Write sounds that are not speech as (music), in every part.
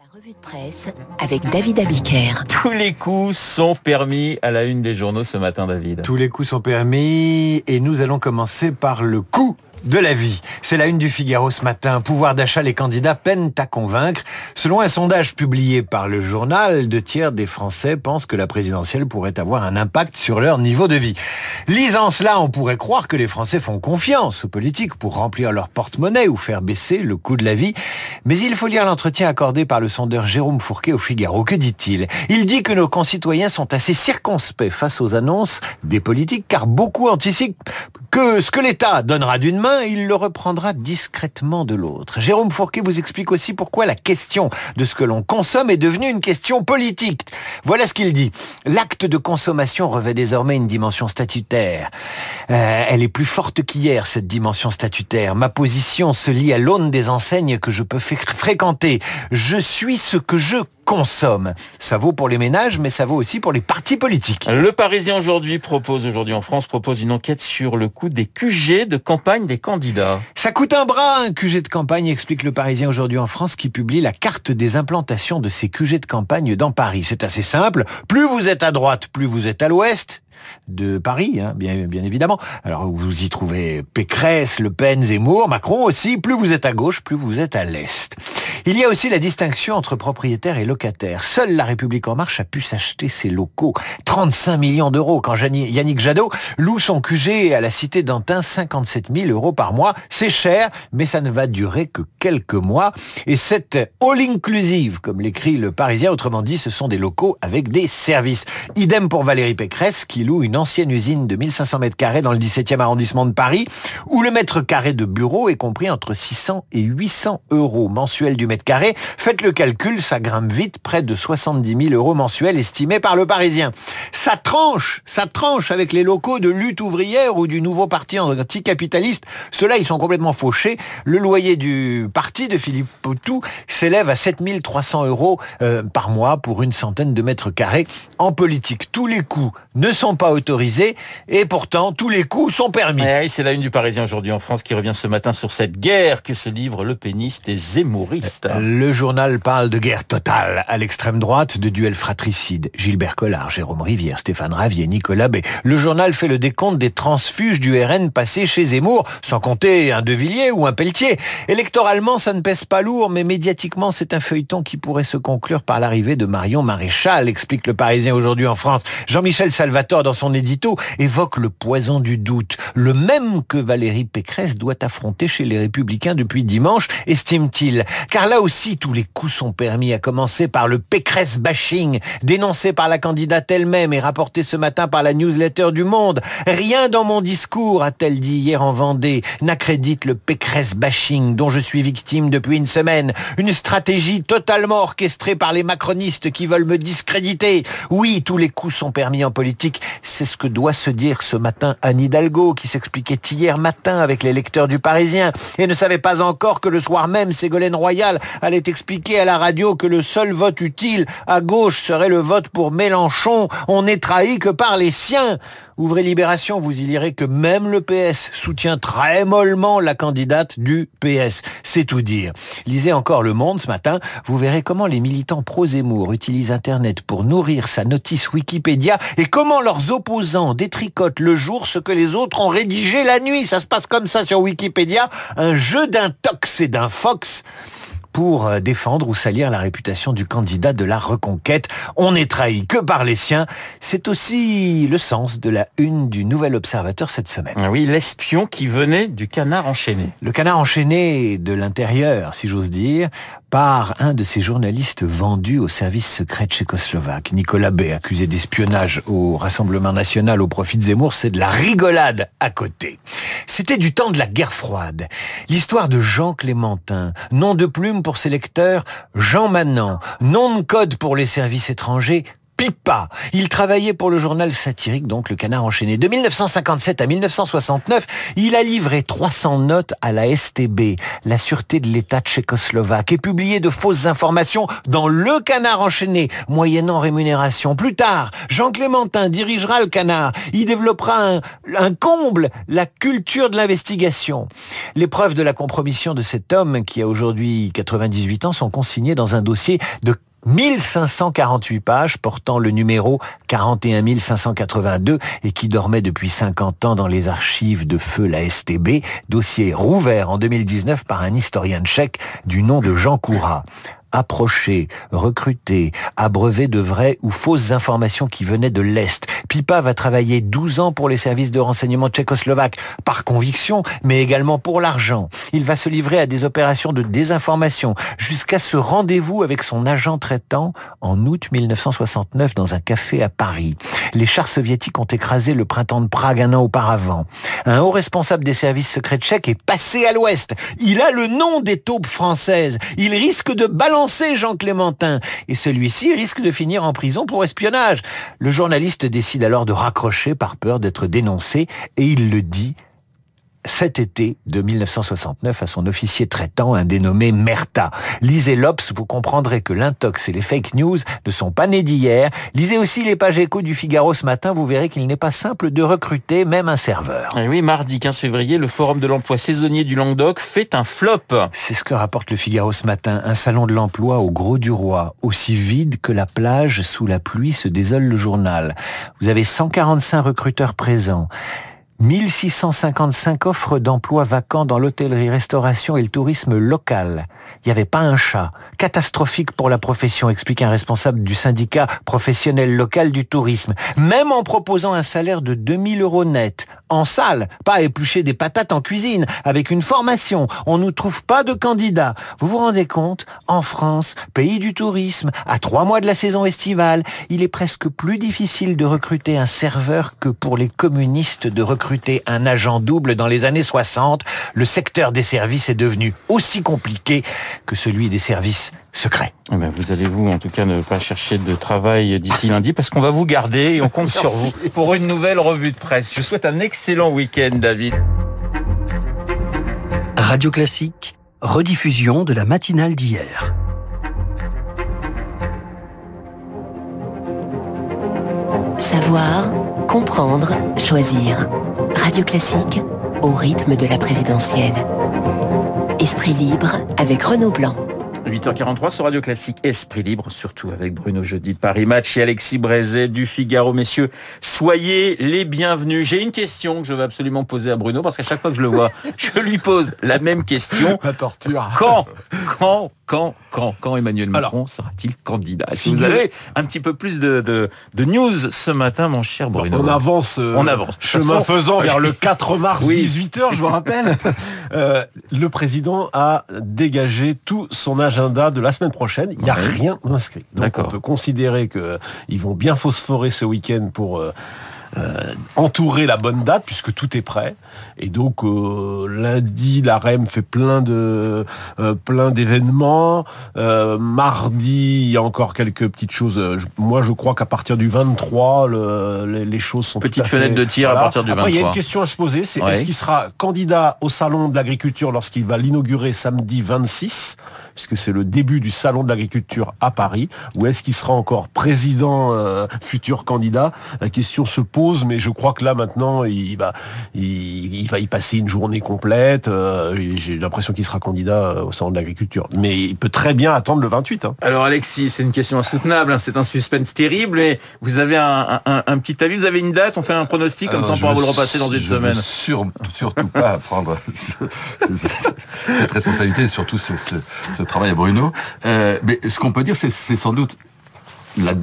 La revue de presse avec David Abiker. Tous les coups sont permis à la une des journaux ce matin, David. Tous les coups sont permis et nous allons commencer par le coup de la vie. C'est la une du Figaro ce matin. Pouvoir d'achat, les candidats peinent à convaincre. Selon un sondage publié par le journal, deux tiers des Français pensent que la présidentielle pourrait avoir un impact sur leur niveau de vie. Lisant cela, on pourrait croire que les Français font confiance aux politiques pour remplir leur porte-monnaie ou faire baisser le coût de la vie. Mais il faut lire l'entretien accordé par le sondeur Jérôme Fourquet au Figaro. Que dit-il? Il dit que nos concitoyens sont assez circonspects face aux annonces des politiques car beaucoup anticipent que ce que l'État donnera d'une main, il le reprendra discrètement de l'autre. Jérôme Fourquet vous explique aussi pourquoi la question de ce que l'on consomme est devenue une question politique. Voilà ce qu'il dit. L'acte de consommation revêt désormais une dimension statutaire. Euh, elle est plus forte qu'hier, cette dimension statutaire. Ma position se lie à l'aune des enseignes que je peux fréquenter. Je suis ce que je consomme. Ça vaut pour les ménages, mais ça vaut aussi pour les partis politiques. Le Parisien aujourd'hui propose, aujourd'hui en France, propose une enquête sur le coût des QG de campagne des candidats. Ça coûte un bras, un QG de campagne, explique le Parisien aujourd'hui en France, qui publie la carte des implantations de ces QG de campagne dans Paris. C'est assez simple. Plus vous êtes à droite, plus vous êtes à l'ouest de Paris, hein, bien, bien évidemment. Alors vous y trouvez Pécresse, Le Pen, Zemmour, Macron aussi. Plus vous êtes à gauche, plus vous êtes à l'est. Il y a aussi la distinction entre propriétaires et locataires. Seule la République En Marche a pu s'acheter ses locaux. 35 millions d'euros quand Yannick Jadot loue son QG à la cité d'Antin 57 000 euros par mois. C'est cher, mais ça ne va durer que quelques mois. Et cette all-inclusive, comme l'écrit le Parisien, autrement dit, ce sont des locaux avec des services. Idem pour Valérie Pécresse qui loue une ancienne usine de 1500 mètres carrés dans le 17e arrondissement de Paris, où le mètre carré de bureau est compris entre 600 et 800 euros mensuels du mètre carré. Faites le calcul, ça grimpe vite, près de 70 000 euros mensuels estimés par le Parisien. Ça tranche, ça tranche avec les locaux de lutte ouvrière ou du nouveau parti anticapitaliste. Ceux-là, ils sont complètement fauchés. Le loyer du parti de Philippe Poutou s'élève à 7300 euros euh, par mois pour une centaine de mètres carrés. En politique, tous les coûts ne sont pas autorisés et pourtant tous les coups sont permis. Eh c'est la une du Parisien aujourd'hui en France qui revient ce matin sur cette guerre que se livrent le péniste et Zemmouristes. Le journal parle de guerre totale à l'extrême droite, de duel fratricide. Gilbert Collard, Jérôme Rivière, Stéphane Ravier, Nicolas B. Le journal fait le décompte des transfuges du RN passés chez Zemmour, sans compter un De Villiers ou un Pelletier. Électoralement, ça ne pèse pas lourd, mais médiatiquement, c'est un feuilleton qui pourrait se conclure par l'arrivée de Marion Maréchal, explique le Parisien aujourd'hui en France. Jean-Michel Salvatore, dans son édito, évoque le poison du doute, le même que Valérie Pécresse doit affronter chez les Républicains depuis dimanche, estime-t-il. Car là aussi, tous les coups sont permis, à commencer par le Pécresse bashing, dénoncé par la candidate elle-même et rapporté ce matin par la newsletter du Monde. Rien dans mon discours, a-t-elle dit hier en Vendée, n'accrédite le Pécresse bashing dont je suis victime depuis une semaine. Une stratégie totalement orchestrée par les macronistes qui veulent me discréditer. Oui, tous les coups sont permis en politique. C'est ce que doit se dire ce matin Anne Hidalgo, qui s'expliquait hier matin avec les lecteurs du Parisien et ne savait pas encore que le soir même, Ségolène Royal allait expliquer à la radio que le seul vote utile à gauche serait le vote pour Mélenchon. On n'est trahi que par les siens. Ouvrez Libération, vous y lirez que même le PS soutient très mollement la candidate du PS. C'est tout dire. Lisez encore Le Monde ce matin, vous verrez comment les militants pro-Zemmour utilisent Internet pour nourrir sa notice Wikipédia et comment leurs opposants détricotent le jour ce que les autres ont rédigé la nuit. Ça se passe comme ça sur Wikipédia, un jeu d'intox et d'un fox pour euh, défendre ou salir la réputation du candidat de la reconquête. On n'est trahi que par les siens. C'est aussi le sens de la une du Nouvel Observateur cette semaine. Ah oui, l'espion qui venait du canard enchaîné. Le canard enchaîné de l'intérieur, si j'ose dire, par un de ces journalistes vendus au service secret tchécoslovaque. Nicolas B, accusé d'espionnage au Rassemblement national au profit de Zemmour, c'est de la rigolade à côté. C'était du temps de la guerre froide. L'histoire de Jean Clémentin, nom de plume pour ses lecteurs, Jean Manant, nom de code pour les services étrangers, Pipa. Il travaillait pour le journal satirique, donc le Canard enchaîné. De 1957 à 1969, il a livré 300 notes à la STB, la Sûreté de l'État tchécoslovaque, et publié de fausses informations dans le Canard enchaîné, moyennant rémunération. Plus tard, Jean Clémentin dirigera le Canard. Il développera un, un comble, la culture de l'investigation. Les preuves de la compromission de cet homme, qui a aujourd'hui 98 ans, sont consignées dans un dossier de 1548 pages portant le numéro 41 582 et qui dormait depuis 50 ans dans les archives de feu la STB, dossier rouvert en 2019 par un historien tchèque du nom de Jean Coura approcher, recruter, abreuver de vraies ou fausses informations qui venaient de l'Est. Pipa va travailler 12 ans pour les services de renseignement tchécoslovaques, par conviction, mais également pour l'argent. Il va se livrer à des opérations de désinformation, jusqu'à ce rendez-vous avec son agent traitant en août 1969 dans un café à Paris. Les chars soviétiques ont écrasé le printemps de Prague un an auparavant. Un haut responsable des services secrets tchèques est passé à l'ouest. Il a le nom des taupes françaises. Il risque de balancer Jean Clémentin et celui-ci risque de finir en prison pour espionnage. Le journaliste décide alors de raccrocher par peur d'être dénoncé et il le dit cet été de 1969 à son officier traitant, un dénommé Merta. Lisez l'Obs, vous comprendrez que l'intox et les fake news ne sont pas nés d'hier. Lisez aussi les pages échos du Figaro ce matin, vous verrez qu'il n'est pas simple de recruter même un serveur. Et eh oui, mardi 15 février, le Forum de l'emploi saisonnier du Languedoc fait un flop. C'est ce que rapporte le Figaro ce matin. Un salon de l'emploi au Gros du Roi, aussi vide que la plage sous la pluie se désole le journal. Vous avez 145 recruteurs présents. 1655 offres d'emploi vacants dans l'hôtellerie-restauration et le tourisme local. Il n'y avait pas un chat. Catastrophique pour la profession, explique un responsable du syndicat professionnel local du tourisme. Même en proposant un salaire de 2000 euros net, en salle, pas éplucher des patates en cuisine, avec une formation, on ne trouve pas de candidats. Vous vous rendez compte? En France, pays du tourisme, à trois mois de la saison estivale, il est presque plus difficile de recruter un serveur que pour les communistes de recruter un agent double dans les années 60, le secteur des services est devenu aussi compliqué que celui des services secrets. Eh ben, vous allez vous en tout cas ne pas chercher de travail d'ici lundi parce qu'on va vous garder et on compte sur vous pour une nouvelle revue de presse. Je souhaite un excellent week-end David. Radio Classique, rediffusion de la matinale d'hier. Savoir, comprendre, choisir. Radio Classique au rythme de la présidentielle. Esprit libre avec Renaud Blanc. 8h43 sur Radio Classique, Esprit Libre, surtout avec Bruno Jeudi de Paris Match et Alexis Brézet du Figaro. Messieurs, soyez les bienvenus. J'ai une question que je vais absolument poser à Bruno parce qu'à chaque fois que je le vois, (laughs) je lui pose la même question. La torture. Quand, quand, quand, quand, quand Emmanuel Macron sera-t-il candidat? Vous avez un petit peu plus de, de, news ce matin, mon cher Bruno? On avance, euh, on avance. chemin faisant vers le 4 mars, (laughs) 18h, je vous rappelle. (laughs) Euh, le président a dégagé tout son agenda de la semaine prochaine. Il n'y a rien inscrit. Donc on peut considérer qu'ils vont bien phosphorer ce week-end pour... Euh, entourer la bonne date puisque tout est prêt. Et donc euh, lundi, la REM fait plein de euh, plein d'événements. mardi, il y a encore quelques petites choses. moi, je crois qu'à partir du 23, les, choses sont petite fenêtre de tir à partir du 23. il y a une question à se poser, c'est est-ce qu'il sera candidat au salon de l'agriculture lorsqu'il va l'inaugurer samedi 26 puisque c'est le début du salon de l'agriculture à Paris, ou est-ce qu'il sera encore président, futur candidat? La question se pose, mais je crois que là maintenant, il va, il, va y passer une journée complète. Euh, j'ai l'impression qu'il sera candidat euh, au salon de l'agriculture, mais il peut très bien attendre le 28. Hein. Alors Alexis, c'est une question insoutenable, hein, c'est un suspense terrible, mais vous avez un, petit avis, vous avez une date, on fait un pronostic comme ça on pourra vous le repasser dans une semaine. surtout pas prendre (laughs) cette responsabilité, surtout ce, ce travail à Bruno. Euh, mais ce qu'on peut dire, c'est sans doute la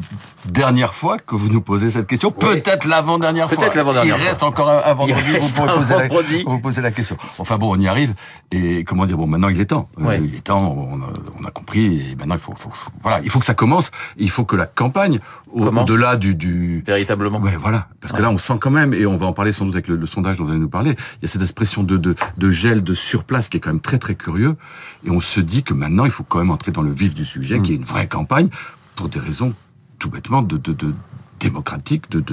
dernière fois que vous nous posez cette question, peut-être l'avant-dernière fois. Peut-être l'avant-dernière Il reste encore un, vendredi, vous pouvez poser la, vous poser la question. Enfin bon, on y arrive. Et comment dire, bon, maintenant il est temps. Euh, il est temps, on a, compris, et maintenant il faut, voilà, il faut que ça commence. Il faut que la campagne, au-delà du, du... Véritablement. Ouais, voilà. Parce que là, on sent quand même, et on va en parler sans doute avec le, sondage dont vous allez nous parler, il y a cette expression de, de, de gel, de surplace qui est quand même très très curieux. Et on se dit que maintenant, il faut quand même entrer dans le vif du sujet, qui est une vraie campagne, pour des raisons tout bêtement de, de,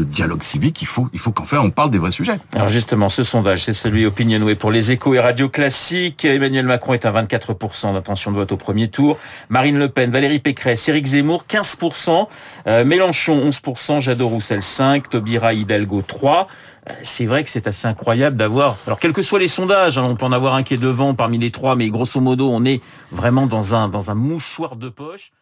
dialogue civique. Il faut, qu'enfin on parle des vrais sujets. Alors justement, ce sondage, c'est celui Opinionway pour les échos et radio classiques. Emmanuel Macron est à 24% d'intention de vote au premier tour. Marine Le Pen, Valérie Pécresse, Éric Zemmour, 15%. Euh, Mélenchon, 11%. Jadot Roussel, 5%. Taubira Hidalgo, 3% euh, c'est vrai que c'est assez incroyable d'avoir. Alors, quels que soient les sondages, hein, on peut en avoir un qui est devant parmi les trois, mais grosso modo, on est vraiment dans un mouchoir de poche.